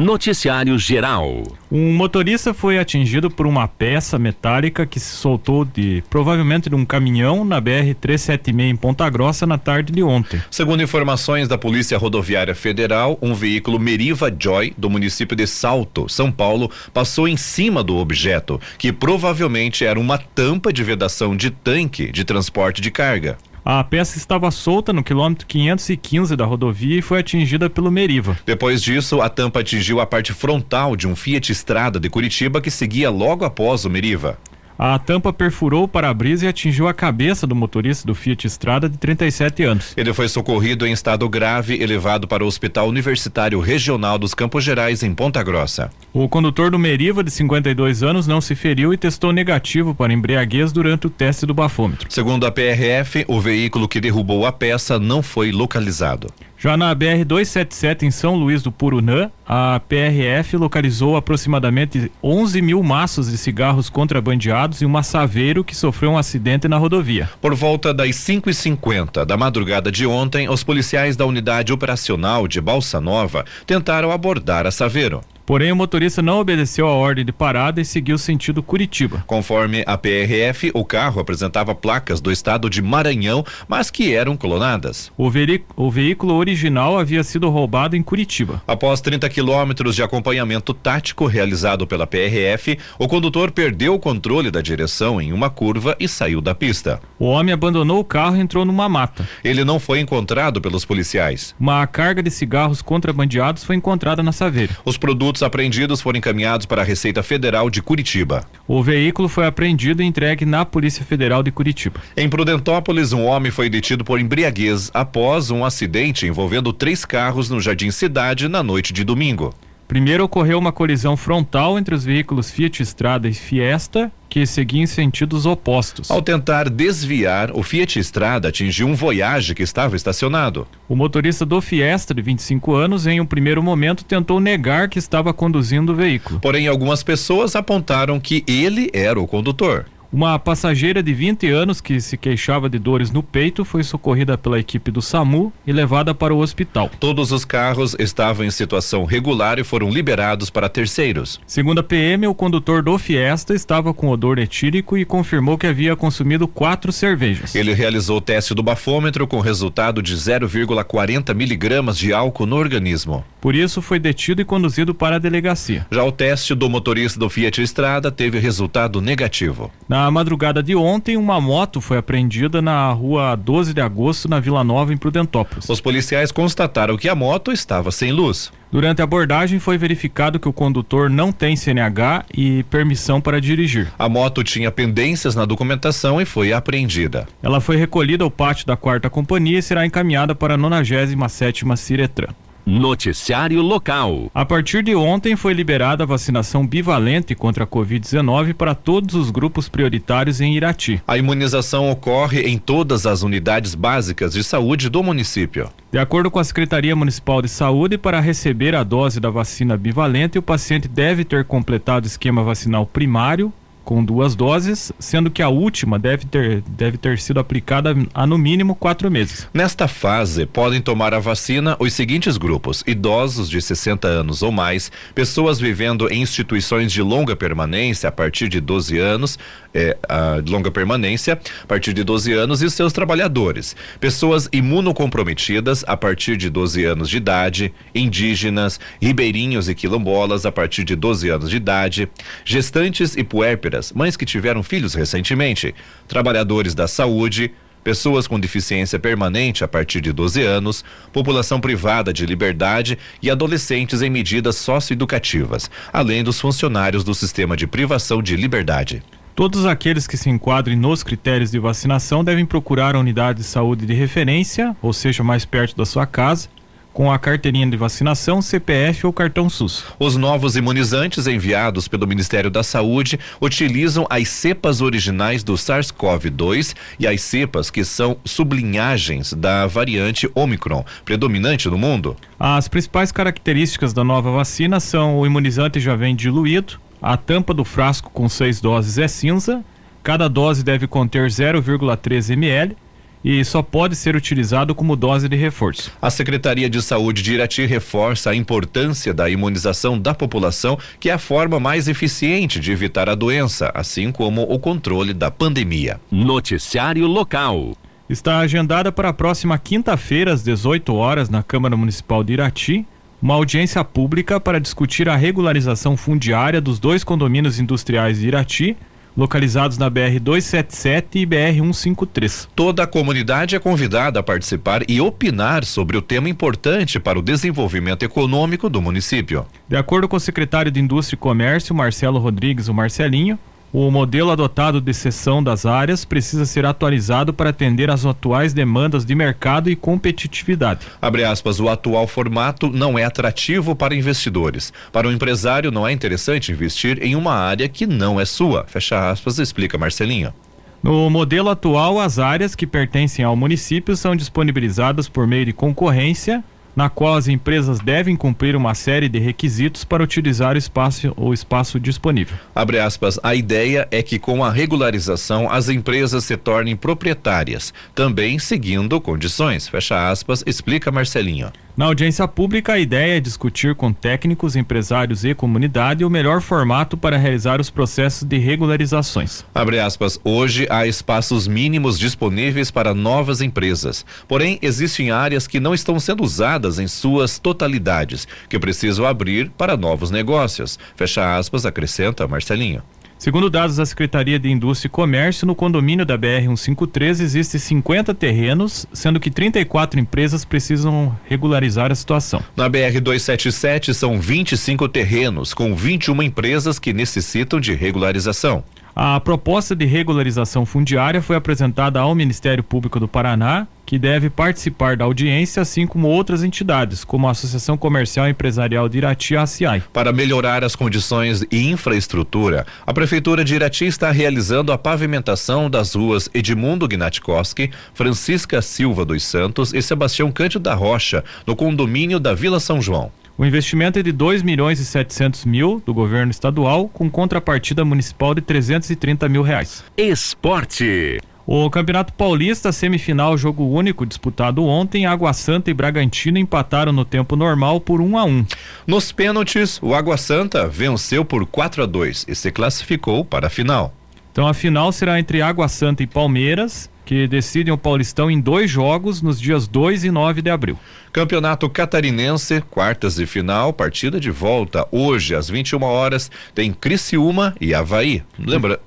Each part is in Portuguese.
Noticiário Geral. Um motorista foi atingido por uma peça metálica que se soltou de provavelmente de um caminhão na BR 376 em Ponta Grossa na tarde de ontem. Segundo informações da Polícia Rodoviária Federal, um veículo Meriva Joy do município de Salto, São Paulo, passou em cima do objeto, que provavelmente era uma tampa de vedação de tanque de transporte de carga. A peça estava solta no quilômetro 515 da rodovia e foi atingida pelo Meriva. Depois disso, a tampa atingiu a parte frontal de um Fiat Estrada de Curitiba que seguia logo após o Meriva. A tampa perfurou o para-brisa e atingiu a cabeça do motorista do Fiat Estrada de 37 anos. Ele foi socorrido em estado grave e levado para o Hospital Universitário Regional dos Campos Gerais, em Ponta Grossa. O condutor do Meriva, de 52 anos, não se feriu e testou negativo para embriaguez durante o teste do bafômetro. Segundo a PRF, o veículo que derrubou a peça não foi localizado. Já na BR 277 em São Luís do Purunã, a PRF localizou aproximadamente 11 mil maços de cigarros contrabandeados e uma saveiro que sofreu um acidente na rodovia. Por volta das 5 e 50 da madrugada de ontem, os policiais da unidade operacional de Balsa Nova tentaram abordar a saveiro. Porém, o motorista não obedeceu a ordem de parada e seguiu sentido Curitiba. Conforme a PRF, o carro apresentava placas do estado de Maranhão, mas que eram clonadas. O, o veículo original havia sido roubado em Curitiba. Após 30 quilômetros de acompanhamento tático realizado pela PRF, o condutor perdeu o controle da direção em uma curva e saiu da pista. O homem abandonou o carro e entrou numa mata. Ele não foi encontrado pelos policiais. Uma carga de cigarros contrabandeados foi encontrada na Saveira. Os produtos produtos apreendidos foram encaminhados para a Receita Federal de Curitiba. O veículo foi apreendido e entregue na Polícia Federal de Curitiba. Em Prudentópolis, um homem foi detido por embriaguez após um acidente envolvendo três carros no Jardim Cidade na noite de domingo. Primeiro ocorreu uma colisão frontal entre os veículos Fiat Strada e Fiesta, que seguiam em sentidos opostos. Ao tentar desviar, o Fiat Strada atingiu um Voyage que estava estacionado. O motorista do Fiesta, de 25 anos, em um primeiro momento tentou negar que estava conduzindo o veículo. Porém, algumas pessoas apontaram que ele era o condutor. Uma passageira de 20 anos que se queixava de dores no peito foi socorrida pela equipe do SAMU e levada para o hospital. Todos os carros estavam em situação regular e foram liberados para terceiros. Segundo a PM, o condutor do Fiesta estava com odor etílico e confirmou que havia consumido quatro cervejas. Ele realizou o teste do bafômetro com resultado de 0,40 miligramas de álcool no organismo. Por isso, foi detido e conduzido para a delegacia. Já o teste do motorista do Fiat Estrada teve resultado negativo. Na na madrugada de ontem, uma moto foi apreendida na rua 12 de agosto, na Vila Nova, em Prudentópolis. Os policiais constataram que a moto estava sem luz. Durante a abordagem, foi verificado que o condutor não tem CNH e permissão para dirigir. A moto tinha pendências na documentação e foi apreendida. Ela foi recolhida ao pátio da quarta companhia e será encaminhada para a 97 Ciretran. Noticiário local. A partir de ontem foi liberada a vacinação bivalente contra a Covid-19 para todos os grupos prioritários em Irati. A imunização ocorre em todas as unidades básicas de saúde do município. De acordo com a Secretaria Municipal de Saúde, para receber a dose da vacina bivalente, o paciente deve ter completado o esquema vacinal primário, com duas doses, sendo que a última deve ter, deve ter sido aplicada há no mínimo quatro meses. Nesta fase, podem tomar a vacina os seguintes grupos: idosos de 60 anos ou mais, pessoas vivendo em instituições de longa permanência a partir de 12 anos, é, a longa permanência, a partir de 12 anos, e seus trabalhadores, pessoas imunocomprometidas a partir de 12 anos de idade, indígenas, ribeirinhos e quilombolas a partir de 12 anos de idade, gestantes e puérperas mães que tiveram filhos recentemente, trabalhadores da saúde, pessoas com deficiência permanente a partir de 12 anos, população privada de liberdade e adolescentes em medidas socioeducativas, além dos funcionários do sistema de privação de liberdade. Todos aqueles que se enquadrem nos critérios de vacinação devem procurar a unidade de saúde de referência, ou seja, mais perto da sua casa, com a carteirinha de vacinação, CPF ou cartão SUS. Os novos imunizantes enviados pelo Ministério da Saúde utilizam as cepas originais do SARS-CoV-2 e as cepas que são sublinhagens da variante Omicron, predominante no mundo. As principais características da nova vacina são o imunizante já vem diluído, a tampa do frasco com seis doses é cinza, cada dose deve conter 0,3 ml e só pode ser utilizado como dose de reforço. A Secretaria de Saúde de Irati reforça a importância da imunização da população, que é a forma mais eficiente de evitar a doença, assim como o controle da pandemia. Noticiário local. Está agendada para a próxima quinta-feira, às 18 horas, na Câmara Municipal de Irati, uma audiência pública para discutir a regularização fundiária dos dois condomínios industriais de Irati, localizados na BR 277 e BR 153. Toda a comunidade é convidada a participar e opinar sobre o tema importante para o desenvolvimento econômico do município. De acordo com o secretário de Indústria e Comércio, Marcelo Rodrigues, o Marcelinho, o modelo adotado de cessão das áreas precisa ser atualizado para atender às atuais demandas de mercado e competitividade. Abre aspas, o atual formato não é atrativo para investidores. Para o empresário não é interessante investir em uma área que não é sua. Fecha aspas, explica Marcelinho. No modelo atual, as áreas que pertencem ao município são disponibilizadas por meio de concorrência na qual as empresas devem cumprir uma série de requisitos para utilizar o espaço, o espaço disponível. Abre aspas, a ideia é que com a regularização as empresas se tornem proprietárias, também seguindo condições, fecha aspas, explica Marcelinho. Na audiência pública, a ideia é discutir com técnicos, empresários e comunidade o melhor formato para realizar os processos de regularizações. Abre aspas, hoje há espaços mínimos disponíveis para novas empresas. Porém, existem áreas que não estão sendo usadas em suas totalidades, que precisam abrir para novos negócios. Fecha aspas, acrescenta Marcelinho. Segundo dados da Secretaria de Indústria e Comércio, no condomínio da BR-153 existem 50 terrenos, sendo que 34 empresas precisam regularizar a situação. Na BR-277 são 25 terrenos, com 21 empresas que necessitam de regularização. A proposta de regularização fundiária foi apresentada ao Ministério Público do Paraná, que deve participar da audiência, assim como outras entidades, como a Associação Comercial e Empresarial de Irati, a ACI. Para melhorar as condições e infraestrutura, a Prefeitura de Irati está realizando a pavimentação das ruas Edmundo Gnatkoski, Francisca Silva dos Santos e Sebastião Cândido da Rocha, no condomínio da Vila São João. O investimento é de 2 milhões e 700 mil do governo estadual, com contrapartida municipal de 330 mil reais. Esporte. O Campeonato Paulista, semifinal, jogo único, disputado ontem, Água Santa e Bragantino empataram no tempo normal por 1 um a 1 um. Nos pênaltis, o Água Santa venceu por 4 a 2 e se classificou para a final. Então a final será entre Água Santa e Palmeiras que decidem o Paulistão em dois jogos nos dias 2 e 9 de abril. Campeonato Catarinense, quartas de final, partida de volta. Hoje, às 21 horas, tem Criciúma e Havaí. Lembra?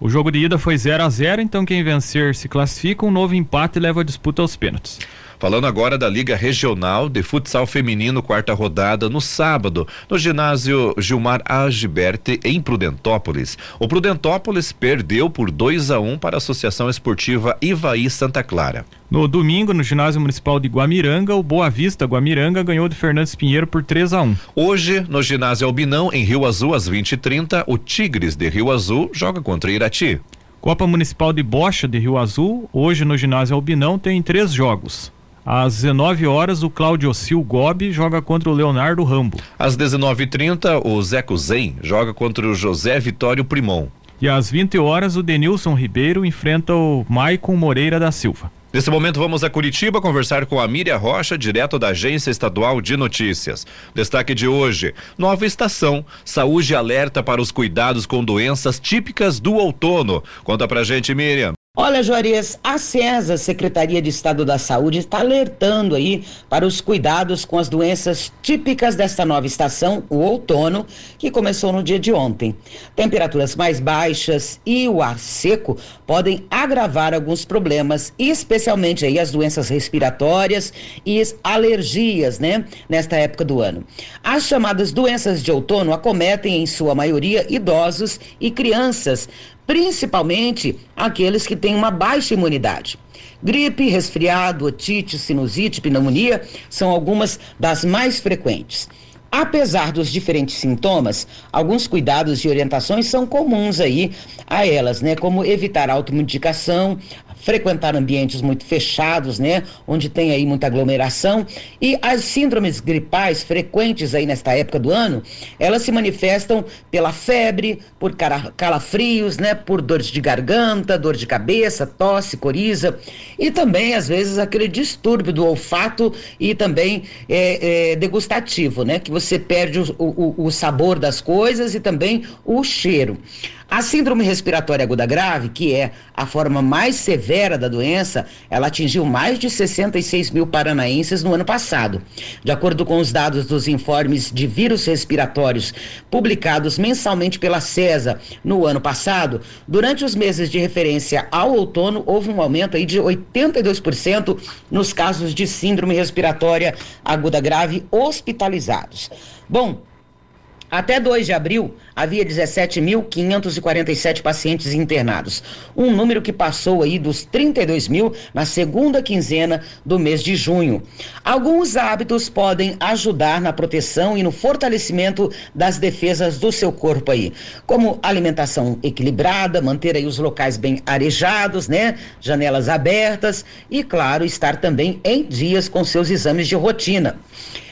O jogo de ida foi 0 a 0 então quem vencer se classifica, um novo empate leva a disputa aos pênaltis. Falando agora da Liga Regional de Futsal Feminino, quarta rodada, no sábado, no ginásio Gilmar Agiberte, em Prudentópolis. O Prudentópolis perdeu por 2 a 1 um para a Associação Esportiva Ivaí Santa Clara. No domingo, no ginásio municipal de Guamiranga, o Boa Vista Guamiranga ganhou de Fernandes Pinheiro por 3 a 1 Hoje, no ginásio Albinão, em Rio Azul, às 20 e 30 o Tigres de Rio Azul joga contra Irati. Copa Municipal de Bocha de Rio Azul, hoje no ginásio Albinão, tem três jogos. Às 19 horas, o Cláudio Sil Gobi joga contra o Leonardo Rambo. Às 19h30, o Zeco Zen joga contra o José Vitório Primon. E às 20 horas, o Denilson Ribeiro enfrenta o Maicon Moreira da Silva. Nesse momento, vamos a Curitiba conversar com a Miriam Rocha, direto da Agência Estadual de Notícias. Destaque de hoje: nova estação. Saúde alerta para os cuidados com doenças típicas do outono. Conta pra gente, Miriam. Olha, Juarez, a CESA, Secretaria de Estado da Saúde, está alertando aí para os cuidados com as doenças típicas desta nova estação, o outono, que começou no dia de ontem. Temperaturas mais baixas e o ar seco podem agravar alguns problemas, especialmente aí as doenças respiratórias e as alergias, né, nesta época do ano. As chamadas doenças de outono acometem em sua maioria idosos e crianças, principalmente aqueles que têm uma baixa imunidade. Gripe, resfriado, otite, sinusite, pneumonia são algumas das mais frequentes. Apesar dos diferentes sintomas, alguns cuidados e orientações são comuns aí a elas, né? Como evitar automedicação, frequentar ambientes muito fechados, né? Onde tem aí muita aglomeração. E as síndromes gripais frequentes aí nesta época do ano, elas se manifestam pela febre, por calafrios, né? Por dores de garganta, dor de cabeça, tosse, coriza e também, às vezes, aquele distúrbio do olfato e também é, é, degustativo, né? Que você perde o, o, o sabor das coisas e também o cheiro. A síndrome respiratória aguda grave, que é a forma mais severa da doença, ela atingiu mais de 66 mil paranaenses no ano passado. De acordo com os dados dos informes de vírus respiratórios publicados mensalmente pela CESA no ano passado, durante os meses de referência ao outono, houve um aumento aí de 82% nos casos de síndrome respiratória aguda grave hospitalizados. Bom, até 2 de abril, havia 17.547 pacientes internados, um número que passou aí dos 32 mil na segunda quinzena do mês de junho. Alguns hábitos podem ajudar na proteção e no fortalecimento das defesas do seu corpo aí, como alimentação equilibrada, manter aí os locais bem arejados, né? Janelas abertas e, claro, estar também em dias com seus exames de rotina.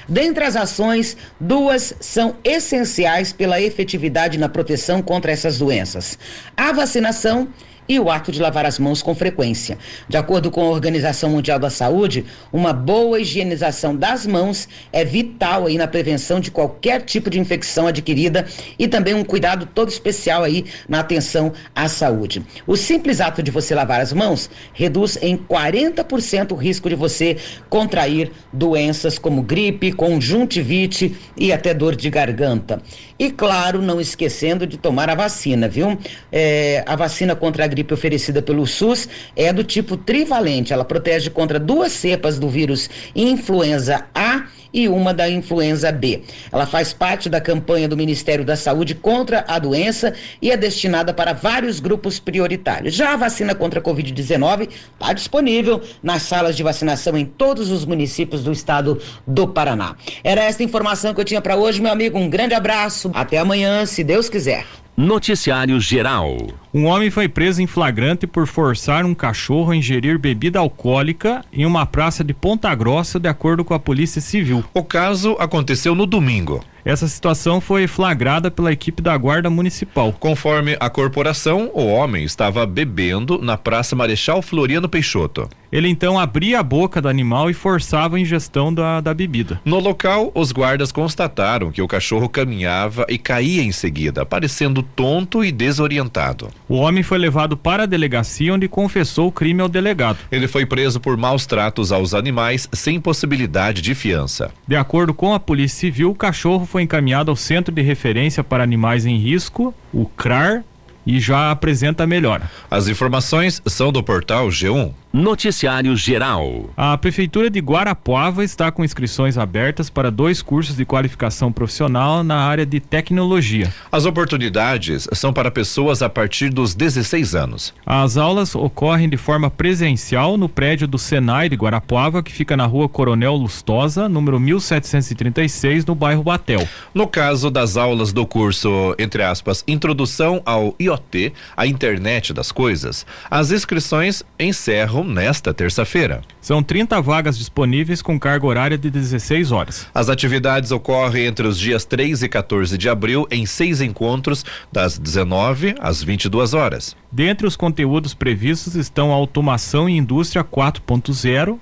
Dentre as ações, duas são essenciais pela efetividade na proteção contra essas doenças: a vacinação e o ato de lavar as mãos com frequência. De acordo com a Organização Mundial da Saúde, uma boa higienização das mãos é vital aí na prevenção de qualquer tipo de infecção adquirida e também um cuidado todo especial aí na atenção à saúde. O simples ato de você lavar as mãos reduz em 40% o risco de você contrair doenças como gripe, conjuntivite e até dor de garganta. E claro, não esquecendo de tomar a vacina, viu? É, a vacina contra a gripe oferecida pelo SUS é do tipo trivalente. Ela protege contra duas cepas do vírus influenza A e uma da influenza B. Ela faz parte da campanha do Ministério da Saúde contra a doença e é destinada para vários grupos prioritários. Já a vacina contra a Covid-19 está disponível nas salas de vacinação em todos os municípios do estado do Paraná. Era esta informação que eu tinha para hoje, meu amigo. Um grande abraço. Até amanhã, se Deus quiser. Noticiário Geral. Um homem foi preso em flagrante por forçar um cachorro a ingerir bebida alcoólica em uma praça de Ponta Grossa, de acordo com a Polícia Civil. O caso aconteceu no domingo. Essa situação foi flagrada pela equipe da Guarda Municipal. Conforme a corporação, o homem estava bebendo na Praça Marechal Floriano Peixoto. Ele então abria a boca do animal e forçava a ingestão da, da bebida. No local, os guardas constataram que o cachorro caminhava e caía em seguida, parecendo tonto e desorientado. O homem foi levado para a delegacia onde confessou o crime ao delegado. Ele foi preso por maus tratos aos animais sem possibilidade de fiança. De acordo com a Polícia Civil, o cachorro foi encaminhado ao Centro de Referência para Animais em Risco, o CRAR, e já apresenta melhora. As informações são do portal G1. Noticiário Geral. A Prefeitura de Guarapuava está com inscrições abertas para dois cursos de qualificação profissional na área de tecnologia. As oportunidades são para pessoas a partir dos 16 anos. As aulas ocorrem de forma presencial no prédio do Senai de Guarapuava, que fica na rua Coronel Lustosa, número 1736, no bairro Batel. No caso das aulas do curso, entre aspas, Introdução ao IoT, a Internet das Coisas, as inscrições encerram nesta terça-feira. São 30 vagas disponíveis com carga horária de 16 horas. As atividades ocorrem entre os dias 3 e 14 de abril em seis encontros, das 19 às 22 horas. Dentre os conteúdos previstos estão a automação e indústria 4.0,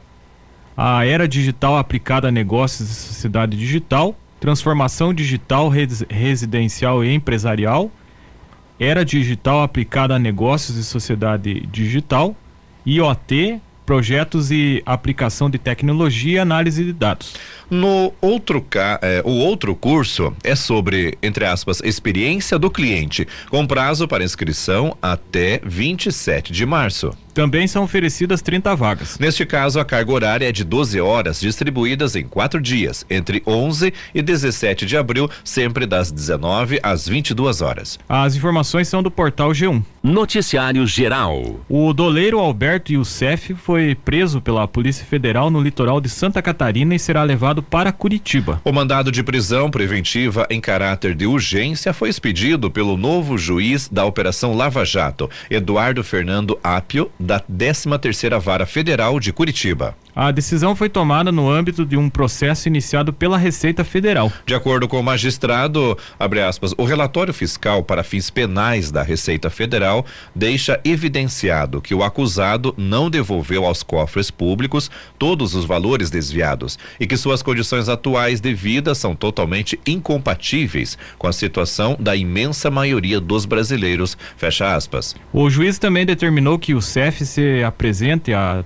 a era digital aplicada a negócios e sociedade digital, transformação digital residencial e empresarial, era digital aplicada a negócios e sociedade digital, IoT, projetos e aplicação de tecnologia análise de dados. No outro é, o outro curso é sobre, entre aspas, experiência do cliente, com prazo para inscrição até 27 de março. Também são oferecidas 30 vagas. Neste caso, a carga horária é de 12 horas, distribuídas em quatro dias, entre 11 e 17 de abril, sempre das 19 às 22 horas. As informações são do portal G1. Noticiário Geral. O doleiro Alberto Youssef foi preso pela Polícia Federal no litoral de Santa Catarina e será levado para Curitiba. O mandado de prisão preventiva em caráter de urgência foi expedido pelo novo juiz da Operação Lava Jato, Eduardo Fernando Apio da 13 terceira Vara Federal de Curitiba. A decisão foi tomada no âmbito de um processo iniciado pela Receita Federal. De acordo com o magistrado, aspas, o relatório fiscal para fins penais da Receita Federal deixa evidenciado que o acusado não devolveu aos cofres públicos todos os valores desviados e que suas condições atuais de vida são totalmente incompatíveis com a situação da imensa maioria dos brasileiros. Fecha aspas. O juiz também determinou que o CEF se apresente a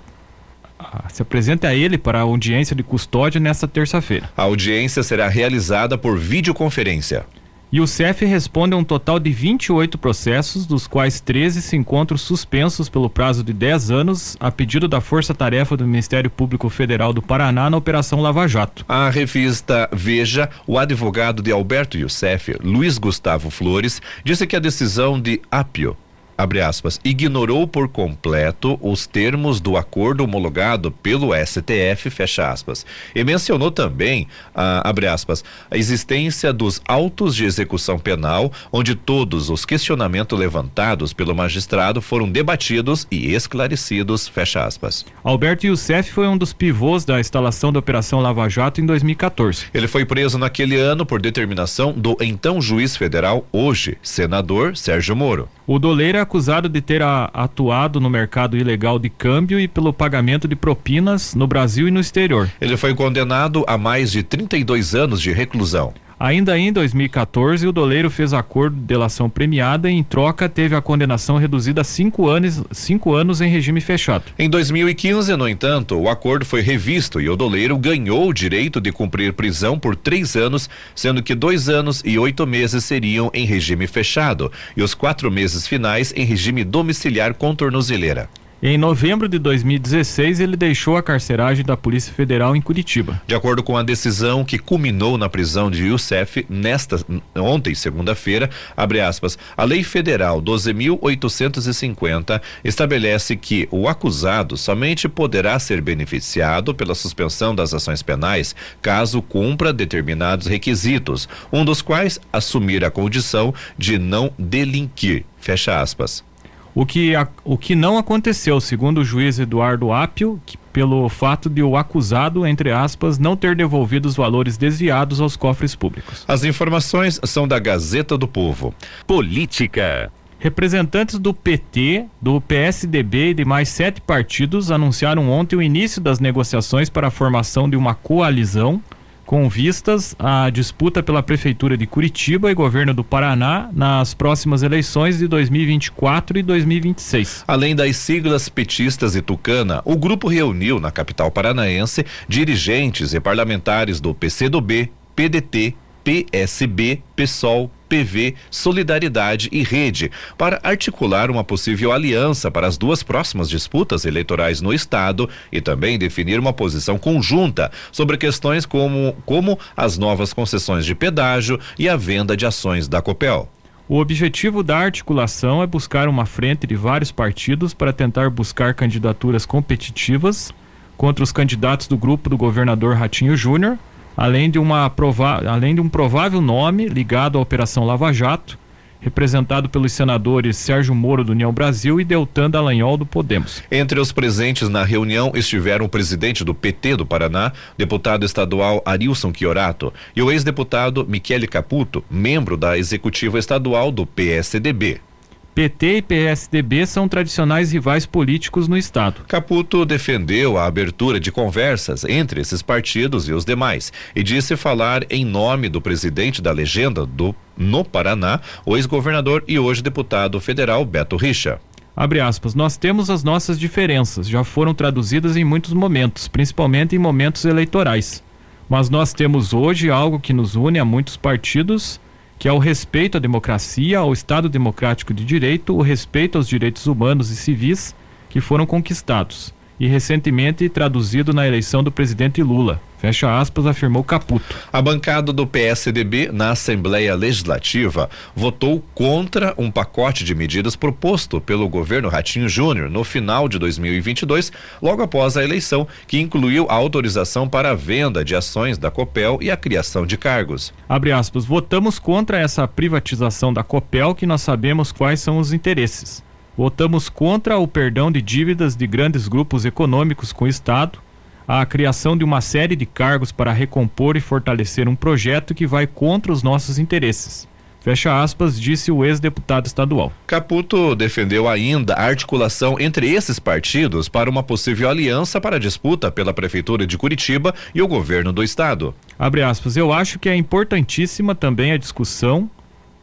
se apresente a ele para a audiência de custódia nesta terça-feira. A audiência será realizada por videoconferência. E o CEF responde a um total de 28 processos, dos quais 13 se encontram suspensos pelo prazo de 10 anos, a pedido da Força Tarefa do Ministério Público Federal do Paraná na Operação Lava Jato. A revista Veja, o advogado de Alberto Youssef, Luiz Gustavo Flores, disse que a decisão de Apio abre aspas, ignorou por completo os termos do acordo homologado pelo STF, fecha aspas, e mencionou também, ah, abre aspas, a existência dos autos de execução penal, onde todos os questionamentos levantados pelo magistrado foram debatidos e esclarecidos, fecha aspas. Alberto Youssef foi um dos pivôs da instalação da Operação Lava Jato em 2014. Ele foi preso naquele ano por determinação do então juiz federal, hoje senador Sérgio Moro. O doleiro é acusado de ter a, atuado no mercado ilegal de câmbio e pelo pagamento de propinas no Brasil e no exterior. Ele foi condenado a mais de 32 anos de reclusão. Ainda em 2014, o doleiro fez acordo de delação premiada e, em troca, teve a condenação reduzida a cinco anos, cinco anos em regime fechado. Em 2015, no entanto, o acordo foi revisto e o doleiro ganhou o direito de cumprir prisão por três anos, sendo que dois anos e oito meses seriam em regime fechado e os quatro meses finais em regime domiciliar com tornozeleira. Em novembro de 2016, ele deixou a carceragem da Polícia Federal em Curitiba. De acordo com a decisão que culminou na prisão de Youssef nesta ontem, segunda-feira, abre aspas, a Lei Federal 12.850 estabelece que o acusado somente poderá ser beneficiado pela suspensão das ações penais caso cumpra determinados requisitos, um dos quais assumir a condição de não delinquir. Fecha aspas. O que, a, o que não aconteceu, segundo o juiz Eduardo Apio, que, pelo fato de o acusado, entre aspas, não ter devolvido os valores desviados aos cofres públicos. As informações são da Gazeta do Povo. Política. Representantes do PT, do PSDB e de mais sete partidos anunciaram ontem o início das negociações para a formação de uma coalizão com vistas à disputa pela Prefeitura de Curitiba e governo do Paraná nas próximas eleições de 2024 e 2026. Além das siglas petistas e tucana, o grupo reuniu na capital paranaense dirigentes e parlamentares do PCdoB, PDT, PSB, PSOL, PV, Solidariedade e Rede, para articular uma possível aliança para as duas próximas disputas eleitorais no Estado e também definir uma posição conjunta sobre questões como, como as novas concessões de pedágio e a venda de ações da Copel. O objetivo da articulação é buscar uma frente de vários partidos para tentar buscar candidaturas competitivas contra os candidatos do grupo do governador Ratinho Júnior além de, uma prova além de um provável nome ligado à Operação Lava Jato, representado pelos senadores Sérgio Moro do União Brasil e Deltan Dallagnol do Podemos. Entre os presentes na reunião estiveram o presidente do PT do Paraná, deputado estadual Arilson Chiorato, e o ex-deputado Michele Caputo, membro da executiva estadual do PSDB. PT e PSDB são tradicionais rivais políticos no estado. Caputo defendeu a abertura de conversas entre esses partidos e os demais e disse falar em nome do presidente da legenda do no Paraná, o ex-governador e hoje deputado federal Beto Richa. Abre aspas, nós temos as nossas diferenças, já foram traduzidas em muitos momentos, principalmente em momentos eleitorais. Mas nós temos hoje algo que nos une a muitos partidos que é o respeito à democracia, ao Estado democrático de direito, o respeito aos direitos humanos e civis que foram conquistados e recentemente traduzido na eleição do presidente Lula. Fecha aspas, afirmou Caputo. A bancada do PSDB na Assembleia Legislativa votou contra um pacote de medidas proposto pelo governo Ratinho Júnior no final de 2022, logo após a eleição, que incluiu a autorização para a venda de ações da Copel e a criação de cargos. Abre aspas, votamos contra essa privatização da Copel que nós sabemos quais são os interesses Votamos contra o perdão de dívidas de grandes grupos econômicos com o Estado, a criação de uma série de cargos para recompor e fortalecer um projeto que vai contra os nossos interesses. Fecha aspas, disse o ex-deputado estadual. Caputo defendeu ainda a articulação entre esses partidos para uma possível aliança para a disputa pela Prefeitura de Curitiba e o governo do estado. Abre aspas, eu acho que é importantíssima também a discussão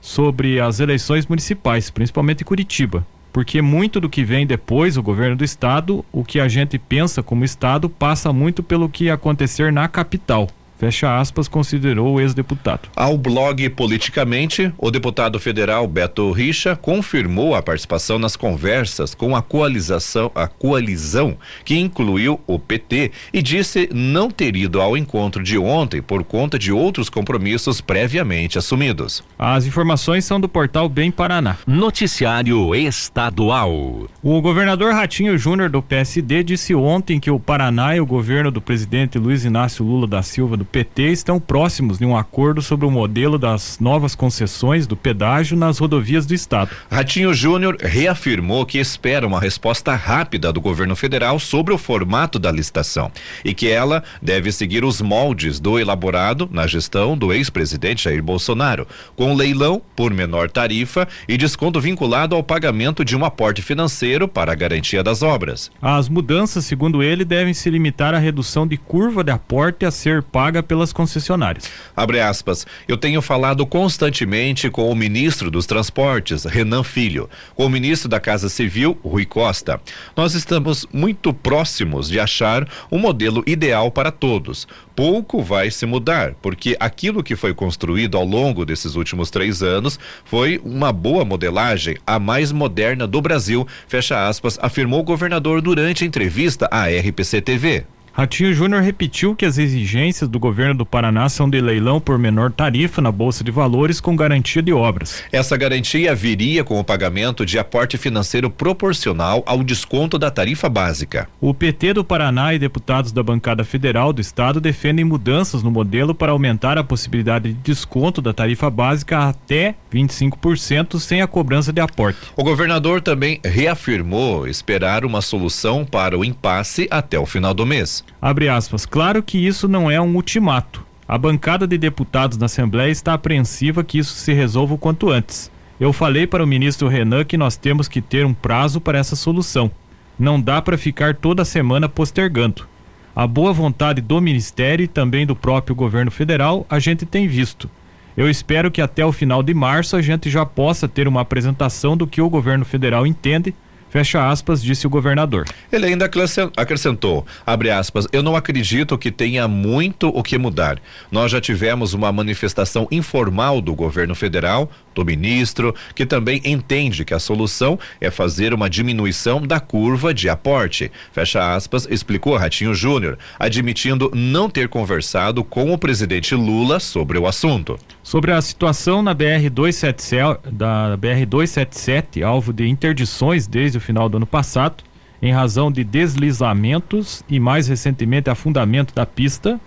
sobre as eleições municipais, principalmente em Curitiba. Porque muito do que vem depois, o governo do estado, o que a gente pensa como estado, passa muito pelo que acontecer na capital. Fecha aspas, considerou o ex-deputado. Ao blog Politicamente, o deputado federal Beto Richa confirmou a participação nas conversas com a coalização, a coalizão que incluiu o PT e disse não ter ido ao encontro de ontem por conta de outros compromissos previamente assumidos. As informações são do portal Bem Paraná. Noticiário Estadual. O governador Ratinho Júnior do PSD disse ontem que o Paraná e o governo do presidente Luiz Inácio Lula da Silva do do PT estão próximos de um acordo sobre o modelo das novas concessões do pedágio nas rodovias do estado. Ratinho Júnior reafirmou que espera uma resposta rápida do governo federal sobre o formato da licitação e que ela deve seguir os moldes do elaborado na gestão do ex-presidente Jair Bolsonaro, com leilão por menor tarifa e desconto vinculado ao pagamento de um aporte financeiro para a garantia das obras. As mudanças, segundo ele, devem se limitar à redução de curva de aporte a ser paga paga pelas concessionárias. Abre aspas. Eu tenho falado constantemente com o ministro dos Transportes, Renan Filho, com o ministro da Casa Civil, Rui Costa. Nós estamos muito próximos de achar um modelo ideal para todos. Pouco vai se mudar, porque aquilo que foi construído ao longo desses últimos três anos foi uma boa modelagem, a mais moderna do Brasil, fecha aspas, afirmou o governador durante entrevista à RPC TV. Ratinho Júnior repetiu que as exigências do governo do Paraná são de leilão por menor tarifa na Bolsa de Valores com garantia de obras. Essa garantia viria com o pagamento de aporte financeiro proporcional ao desconto da tarifa básica. O PT do Paraná e deputados da bancada federal do estado defendem mudanças no modelo para aumentar a possibilidade de desconto da tarifa básica até 25% sem a cobrança de aporte. O governador também reafirmou esperar uma solução para o impasse até o final do mês. Abre aspas. Claro que isso não é um ultimato. A bancada de deputados na Assembleia está apreensiva que isso se resolva o quanto antes. Eu falei para o ministro Renan que nós temos que ter um prazo para essa solução. Não dá para ficar toda semana postergando. A boa vontade do ministério e também do próprio governo federal a gente tem visto. Eu espero que até o final de março a gente já possa ter uma apresentação do que o governo federal entende Fecha aspas, disse o governador. Ele ainda acrescentou, abre aspas, eu não acredito que tenha muito o que mudar. Nós já tivemos uma manifestação informal do governo federal, do ministro, que também entende que a solução é fazer uma diminuição da curva de aporte. Fecha aspas, explicou Ratinho Júnior, admitindo não ter conversado com o presidente Lula sobre o assunto. Sobre a situação na BR 277, da BR 277, alvo de interdições desde o final do ano passado, em razão de deslizamentos e mais recentemente afundamento da pista,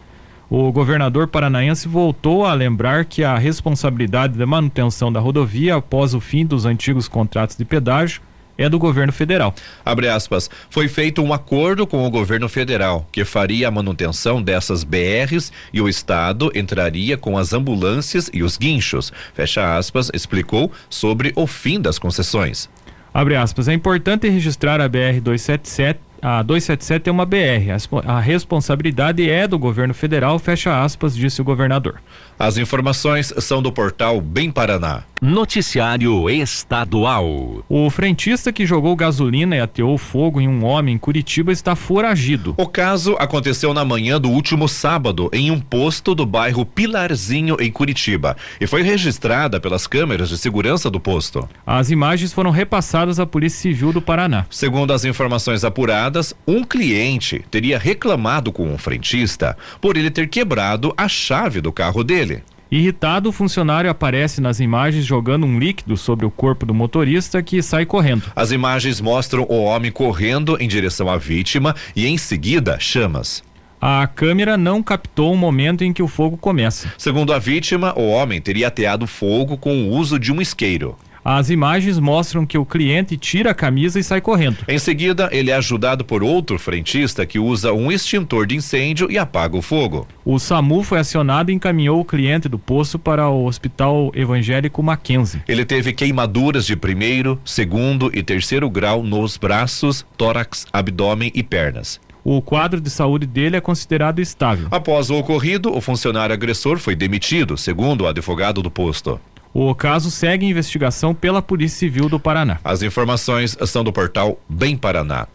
o governador paranaense voltou a lembrar que a responsabilidade da manutenção da rodovia após o fim dos antigos contratos de pedágio é do governo federal. Abre aspas. Foi feito um acordo com o governo federal que faria a manutenção dessas BRs e o estado entraria com as ambulâncias e os guinchos. Fecha aspas, explicou sobre o fim das concessões. Abre aspas. É importante registrar a BR 277 a 277 é uma BR. A responsabilidade é do governo federal, fecha aspas, disse o governador. As informações são do portal Bem Paraná. Noticiário Estadual. O frentista que jogou gasolina e ateou fogo em um homem em Curitiba está foragido. O caso aconteceu na manhã do último sábado em um posto do bairro Pilarzinho, em Curitiba, e foi registrada pelas câmeras de segurança do posto. As imagens foram repassadas à Polícia Civil do Paraná. Segundo as informações apuradas, um cliente teria reclamado com um frentista por ele ter quebrado a chave do carro dele dele. Irritado, o funcionário aparece nas imagens jogando um líquido sobre o corpo do motorista que sai correndo. As imagens mostram o homem correndo em direção à vítima e em seguida chamas. A câmera não captou o momento em que o fogo começa. Segundo a vítima, o homem teria ateado fogo com o uso de um isqueiro. As imagens mostram que o cliente tira a camisa e sai correndo. Em seguida, ele é ajudado por outro frentista que usa um extintor de incêndio e apaga o fogo. O SAMU foi acionado e encaminhou o cliente do poço para o Hospital Evangélico Mackenzie. Ele teve queimaduras de primeiro, segundo e terceiro grau nos braços, tórax, abdômen e pernas. O quadro de saúde dele é considerado estável. Após o ocorrido, o funcionário agressor foi demitido, segundo o advogado do posto. O caso segue investigação pela Polícia Civil do Paraná. As informações são do portal Bem Paraná.